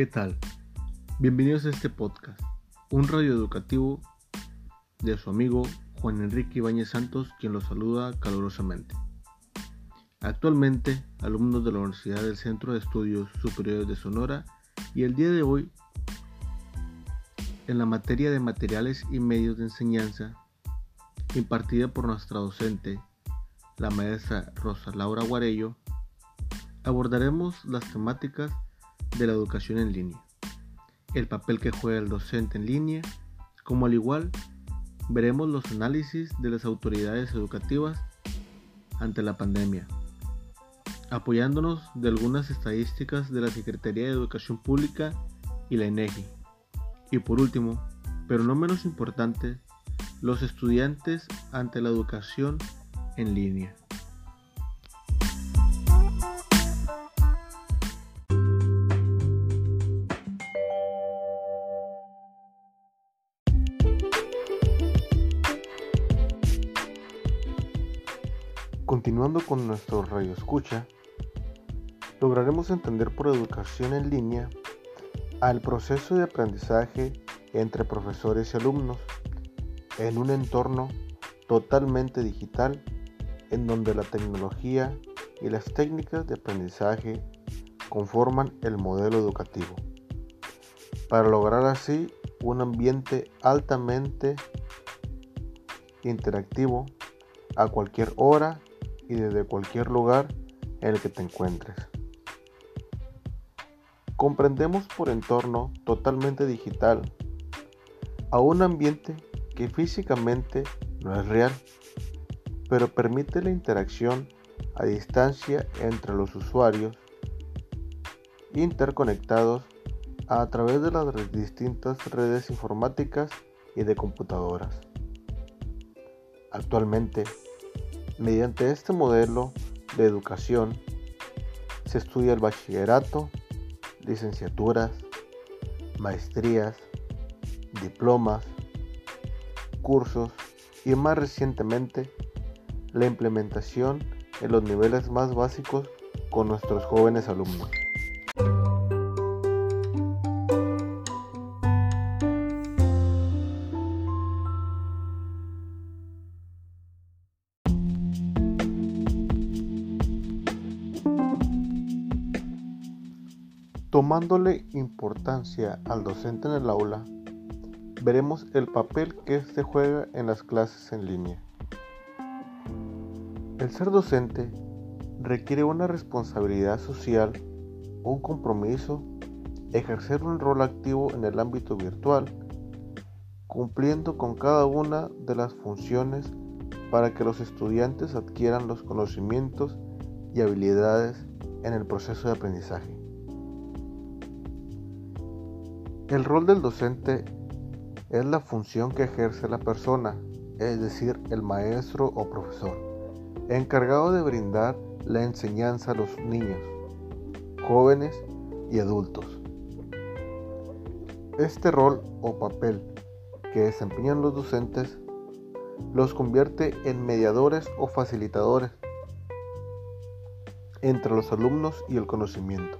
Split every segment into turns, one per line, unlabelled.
¿Qué tal? Bienvenidos a este podcast, un radio educativo de su amigo Juan Enrique Ibáñez Santos, quien los saluda calurosamente. Actualmente, alumnos de la Universidad del Centro de Estudios Superiores de Sonora, y el día de hoy, en la materia de materiales y medios de enseñanza, impartida por nuestra docente, la maestra Rosa Laura Guarello, abordaremos las temáticas de la educación en línea, el papel que juega el docente en línea, como al igual veremos los análisis de las autoridades educativas ante la pandemia, apoyándonos de algunas estadísticas de la Secretaría de Educación Pública y la INEGI. Y por último, pero no menos importante, los estudiantes ante la educación en línea. Continuando con nuestro radio escucha, lograremos entender por educación en línea al proceso de aprendizaje entre profesores y alumnos en un entorno totalmente digital en donde la tecnología y las técnicas de aprendizaje conforman el modelo educativo, para lograr así un ambiente altamente interactivo a cualquier hora y desde cualquier lugar en el que te encuentres. Comprendemos por entorno totalmente digital a un ambiente que físicamente no es real, pero permite la interacción a distancia entre los usuarios interconectados a través de las distintas redes informáticas y de computadoras. Actualmente, Mediante este modelo de educación se estudia el bachillerato, licenciaturas, maestrías, diplomas, cursos y más recientemente la implementación en los niveles más básicos con nuestros jóvenes alumnos. Tomándole importancia al docente en el aula, veremos el papel que éste juega en las clases en línea. El ser docente requiere una responsabilidad social, un compromiso, ejercer un rol activo en el ámbito virtual, cumpliendo con cada una de las funciones para que los estudiantes adquieran los conocimientos y habilidades en el proceso de aprendizaje. El rol del docente es la función que ejerce la persona, es decir, el maestro o profesor, encargado de brindar la enseñanza a los niños, jóvenes y adultos. Este rol o papel que desempeñan los docentes los convierte en mediadores o facilitadores entre los alumnos y el conocimiento.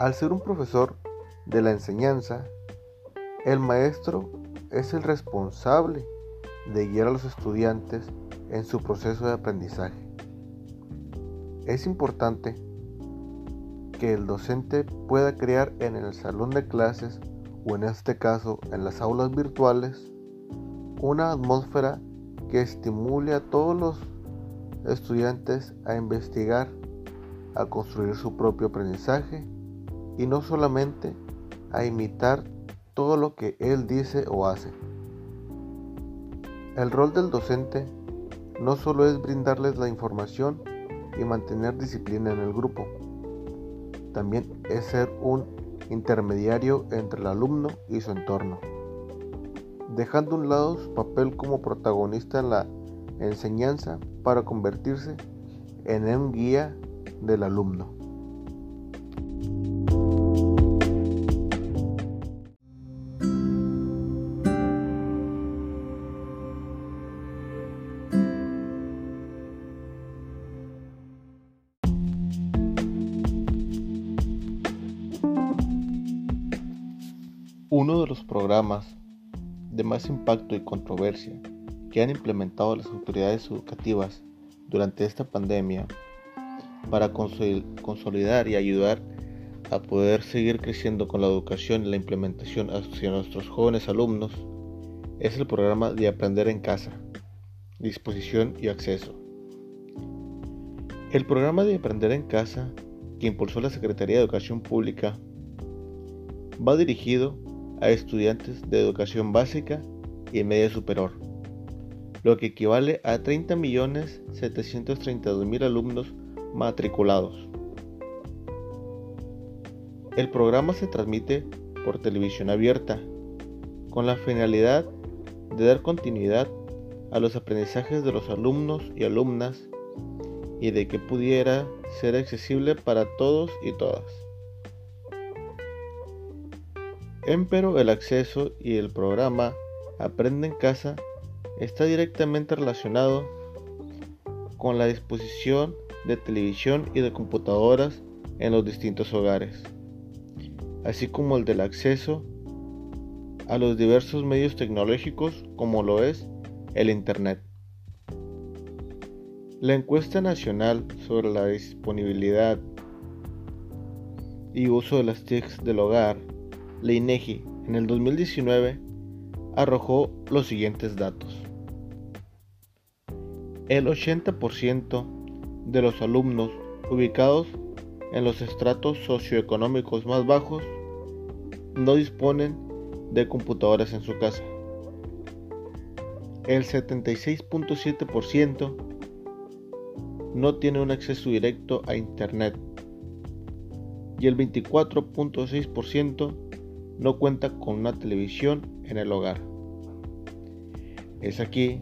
Al ser un profesor de la enseñanza, el maestro es el responsable de guiar a los estudiantes en su proceso de aprendizaje. Es importante que el docente pueda crear en el salón de clases o en este caso en las aulas virtuales una atmósfera que estimule a todos los estudiantes a investigar, a construir su propio aprendizaje y no solamente a imitar todo lo que él dice o hace. El rol del docente no solo es brindarles la información y mantener disciplina en el grupo, también es ser un intermediario entre el alumno y su entorno, dejando a un lado su papel como protagonista en la enseñanza para convertirse en un guía del alumno. Programas de más impacto y controversia que han implementado las autoridades educativas durante esta pandemia para consolidar y ayudar a poder seguir creciendo con la educación y la implementación hacia nuestros jóvenes alumnos es el programa de Aprender en Casa, Disposición y Acceso. El programa de Aprender en Casa, que impulsó la Secretaría de Educación Pública, va dirigido a estudiantes de educación básica y media superior, lo que equivale a 30.732.000 alumnos matriculados. El programa se transmite por televisión abierta, con la finalidad de dar continuidad a los aprendizajes de los alumnos y alumnas y de que pudiera ser accesible para todos y todas. Empero el acceso y el programa Aprende en casa está directamente relacionado con la disposición de televisión y de computadoras en los distintos hogares, así como el del acceso a los diversos medios tecnológicos como lo es el Internet. La encuesta nacional sobre la disponibilidad y uso de las TICs del hogar, la INEGI, en el 2019 arrojó los siguientes datos. El 80% de los alumnos ubicados en los estratos socioeconómicos más bajos no disponen de computadoras en su casa. El 76.7% no tiene un acceso directo a Internet y el 24.6% no cuenta con una televisión en el hogar. Es aquí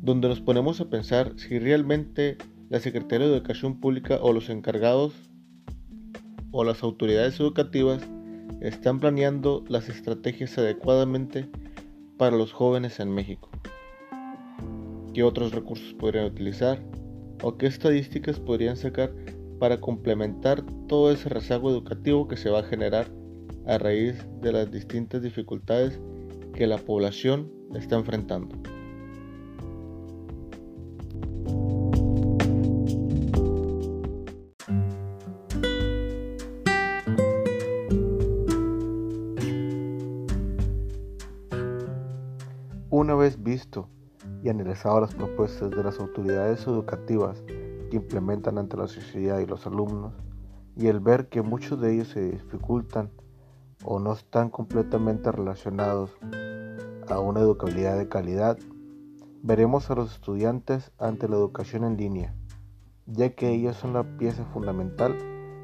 donde nos ponemos a pensar si realmente la Secretaría de Educación Pública o los encargados o las autoridades educativas están planeando las estrategias adecuadamente para los jóvenes en México. ¿Qué otros recursos podrían utilizar? ¿O qué estadísticas podrían sacar para complementar todo ese rezago educativo que se va a generar a raíz de las distintas dificultades que la población está enfrentando? Una vez visto y analizado las propuestas de las autoridades educativas que implementan ante la sociedad y los alumnos, y el ver que muchos de ellos se dificultan o no están completamente relacionados a una educabilidad de calidad, veremos a los estudiantes ante la educación en línea, ya que ellos son la pieza fundamental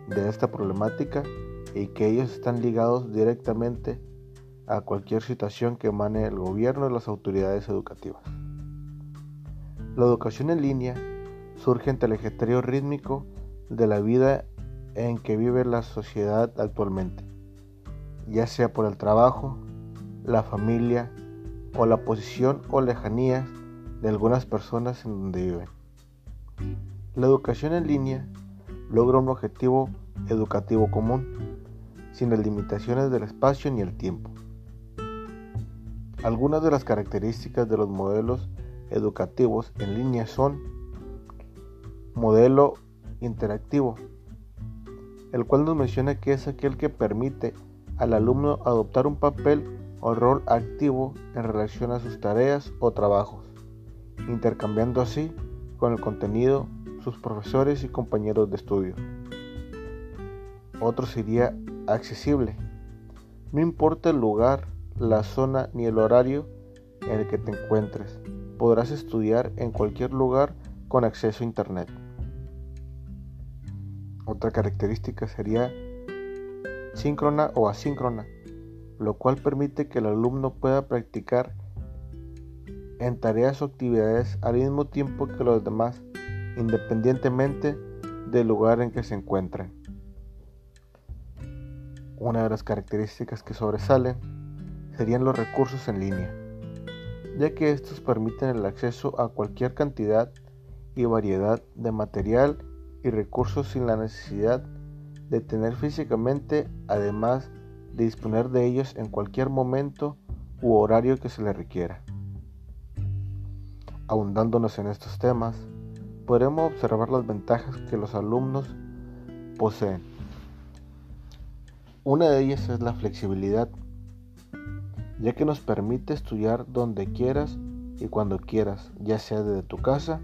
de esta problemática y que ellos están ligados directamente a cualquier situación que emane el gobierno y las autoridades educativas. La educación en línea surge ante el ejeterio rítmico de la vida en que vive la sociedad actualmente, ya sea por el trabajo, la familia o la posición o lejanía de algunas personas en donde viven. La educación en línea logra un objetivo educativo común, sin las limitaciones del espacio ni el tiempo. Algunas de las características de los modelos educativos en línea son modelo interactivo, el cual nos menciona que es aquel que permite al alumno adoptar un papel o rol activo en relación a sus tareas o trabajos, intercambiando así con el contenido sus profesores y compañeros de estudio. Otro sería accesible. No importa el lugar la zona ni el horario en el que te encuentres. Podrás estudiar en cualquier lugar con acceso a Internet. Otra característica sería síncrona o asíncrona, lo cual permite que el alumno pueda practicar en tareas o actividades al mismo tiempo que los demás, independientemente del lugar en que se encuentren. Una de las características que sobresalen serían los recursos en línea, ya que estos permiten el acceso a cualquier cantidad y variedad de material y recursos sin la necesidad de tener físicamente, además de disponer de ellos en cualquier momento u horario que se le requiera. Ahondándonos en estos temas, podremos observar las ventajas que los alumnos poseen. Una de ellas es la flexibilidad, ya que nos permite estudiar donde quieras y cuando quieras, ya sea desde tu casa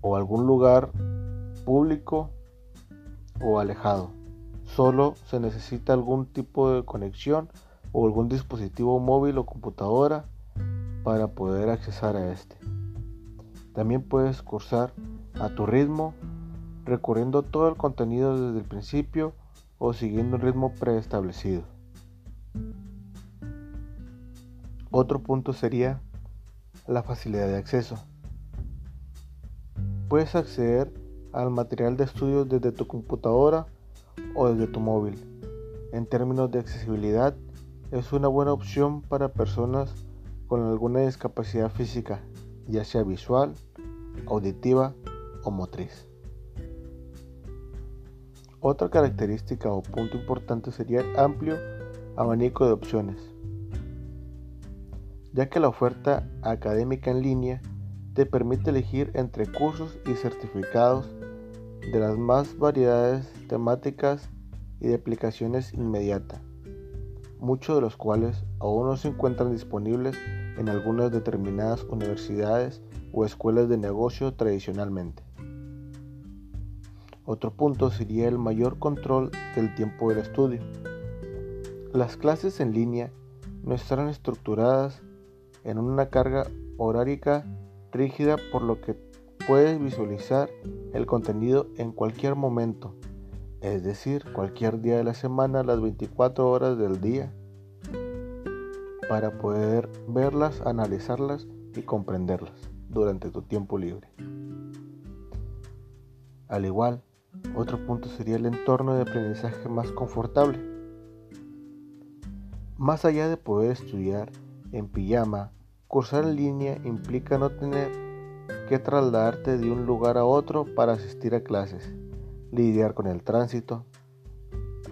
o algún lugar público o alejado. Solo se necesita algún tipo de conexión o algún dispositivo móvil o computadora para poder accesar a este. También puedes cursar a tu ritmo, recorriendo todo el contenido desde el principio o siguiendo un ritmo preestablecido. Otro punto sería la facilidad de acceso. Puedes acceder al material de estudio desde tu computadora o desde tu móvil. En términos de accesibilidad, es una buena opción para personas con alguna discapacidad física, ya sea visual, auditiva o motriz. Otra característica o punto importante sería el amplio abanico de opciones, ya que la oferta académica en línea te permite elegir entre cursos y certificados de las más variedades temáticas y de aplicaciones inmediata, muchos de los cuales aún no se encuentran disponibles en algunas determinadas universidades o escuelas de negocio tradicionalmente. Otro punto sería el mayor control del tiempo del estudio. Las clases en línea no estarán estructuradas en una carga horárica rígida por lo que puedes visualizar el contenido en cualquier momento, es decir, cualquier día de la semana, las 24 horas del día, para poder verlas, analizarlas y comprenderlas durante tu tiempo libre. Al igual, otro punto sería el entorno de aprendizaje más confortable. Más allá de poder estudiar en pijama Cursar en línea implica no tener que trasladarte de un lugar a otro para asistir a clases, lidiar con el tránsito,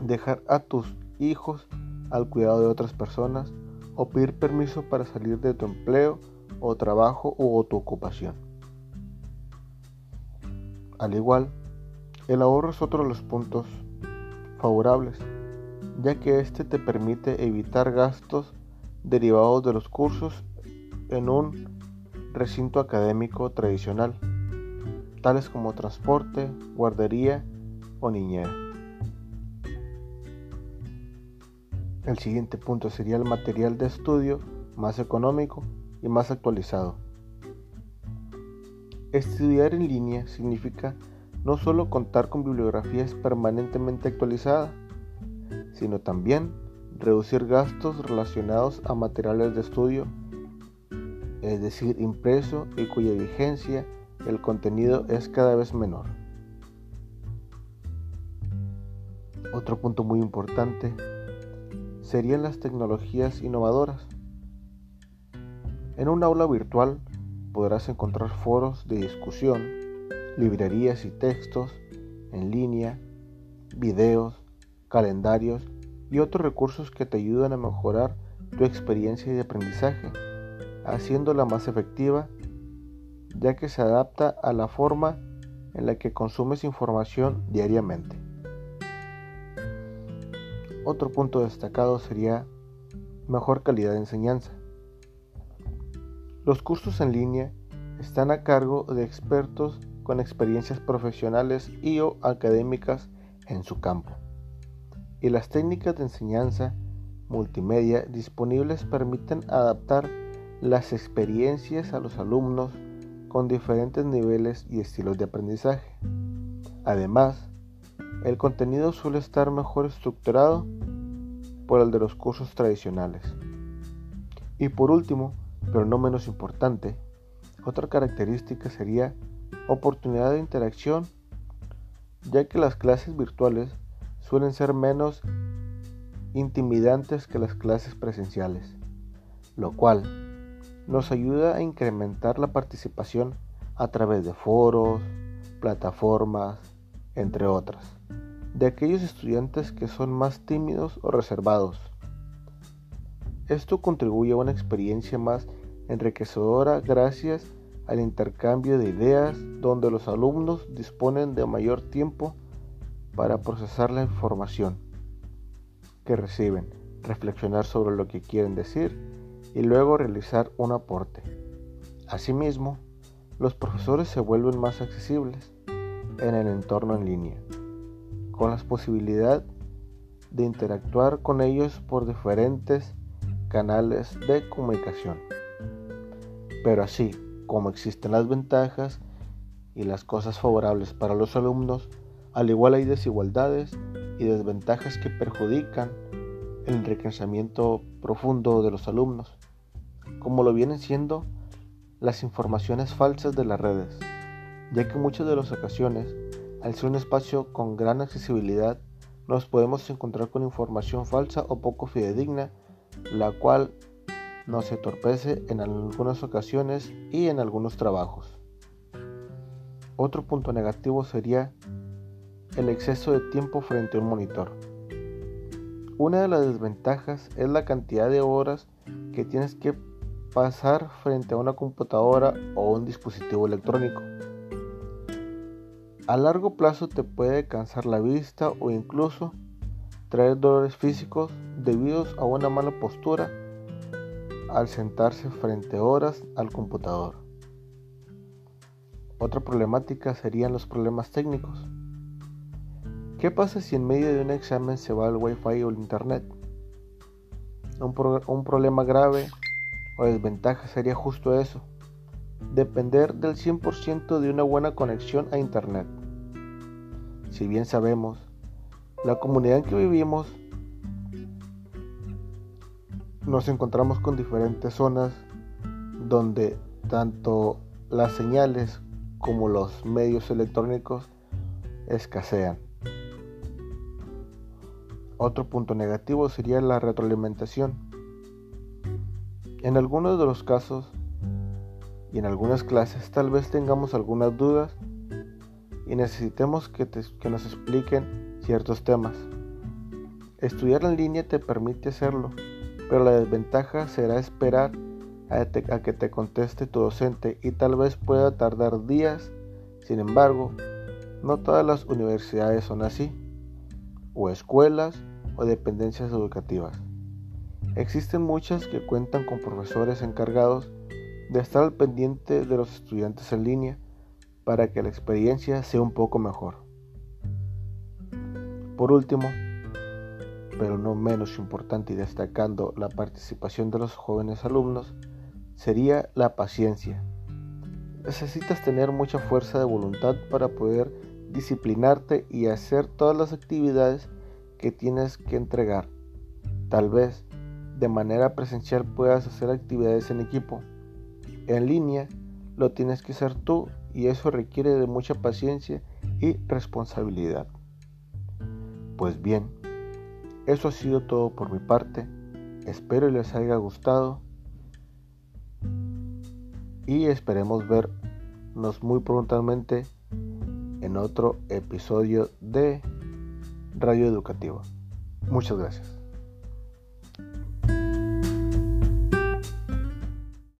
dejar a tus hijos al cuidado de otras personas o pedir permiso para salir de tu empleo o trabajo o tu ocupación. Al igual, el ahorro es otro de los puntos favorables, ya que este te permite evitar gastos derivados de los cursos en un recinto académico tradicional, tales como transporte, guardería o niñera. El siguiente punto sería el material de estudio más económico y más actualizado. Estudiar en línea significa no solo contar con bibliografías permanentemente actualizadas, sino también reducir gastos relacionados a materiales de estudio es decir, impreso y cuya vigencia el contenido es cada vez menor. Otro punto muy importante serían las tecnologías innovadoras. En un aula virtual podrás encontrar foros de discusión, librerías y textos en línea, videos, calendarios y otros recursos que te ayudan a mejorar tu experiencia de aprendizaje haciéndola más efectiva, ya que se adapta a la forma en la que consumes información diariamente. Otro punto destacado sería mejor calidad de enseñanza. Los cursos en línea están a cargo de expertos con experiencias profesionales y o académicas en su campo. Y las técnicas de enseñanza multimedia disponibles permiten adaptar las experiencias a los alumnos con diferentes niveles y estilos de aprendizaje. Además, el contenido suele estar mejor estructurado por el de los cursos tradicionales. Y por último, pero no menos importante, otra característica sería oportunidad de interacción, ya que las clases virtuales suelen ser menos intimidantes que las clases presenciales, lo cual nos ayuda a incrementar la participación a través de foros, plataformas, entre otras, de aquellos estudiantes que son más tímidos o reservados. Esto contribuye a una experiencia más enriquecedora gracias al intercambio de ideas donde los alumnos disponen de mayor tiempo para procesar la información que reciben, reflexionar sobre lo que quieren decir y luego realizar un aporte. Asimismo, los profesores se vuelven más accesibles en el entorno en línea, con la posibilidad de interactuar con ellos por diferentes canales de comunicación. Pero así como existen las ventajas y las cosas favorables para los alumnos, al igual hay desigualdades y desventajas que perjudican el enriquecimiento profundo de los alumnos, como lo vienen siendo las informaciones falsas de las redes, ya que en muchas de las ocasiones, al ser un espacio con gran accesibilidad, nos podemos encontrar con información falsa o poco fidedigna, la cual nos entorpece en algunas ocasiones y en algunos trabajos. Otro punto negativo sería el exceso de tiempo frente a un monitor. Una de las desventajas es la cantidad de horas que tienes que pasar frente a una computadora o un dispositivo electrónico. A largo plazo te puede cansar la vista o incluso traer dolores físicos debido a una mala postura al sentarse frente horas al computador. Otra problemática serían los problemas técnicos. ¿Qué pasa si en medio de un examen se va el wifi o el internet? Un problema grave o desventaja sería justo eso, depender del 100% de una buena conexión a internet. Si bien sabemos, la comunidad en que vivimos nos encontramos con diferentes zonas donde tanto las señales como los medios electrónicos escasean. Otro punto negativo sería la retroalimentación. En algunos de los casos y en algunas clases tal vez tengamos algunas dudas y necesitemos que, nos expliquen ciertos temas. Estudiar en línea te permite hacerlo, pero la desventaja será esperar a, que te conteste tu docente y tal vez pueda tardar días. Sin embargo, no todas las universidades son así, o escuelas o dependencias educativas. Existen muchas que cuentan con profesores encargados de estar al pendiente de los estudiantes en línea para que la experiencia sea un poco mejor. Por último, pero no menos importante y destacando la participación de los jóvenes alumnos, sería la paciencia. Necesitas tener mucha fuerza de voluntad para poder disciplinarte y hacer todas las actividades que tienes que entregar. Tal vez de manera presencial puedas hacer actividades en equipo. En línea lo tienes que hacer tú y eso requiere de mucha paciencia y responsabilidad. Pues bien, eso ha sido todo por mi parte. Espero les haya gustado y esperemos vernos muy prontamente en otro episodio de Radio Educativa. Muchas gracias.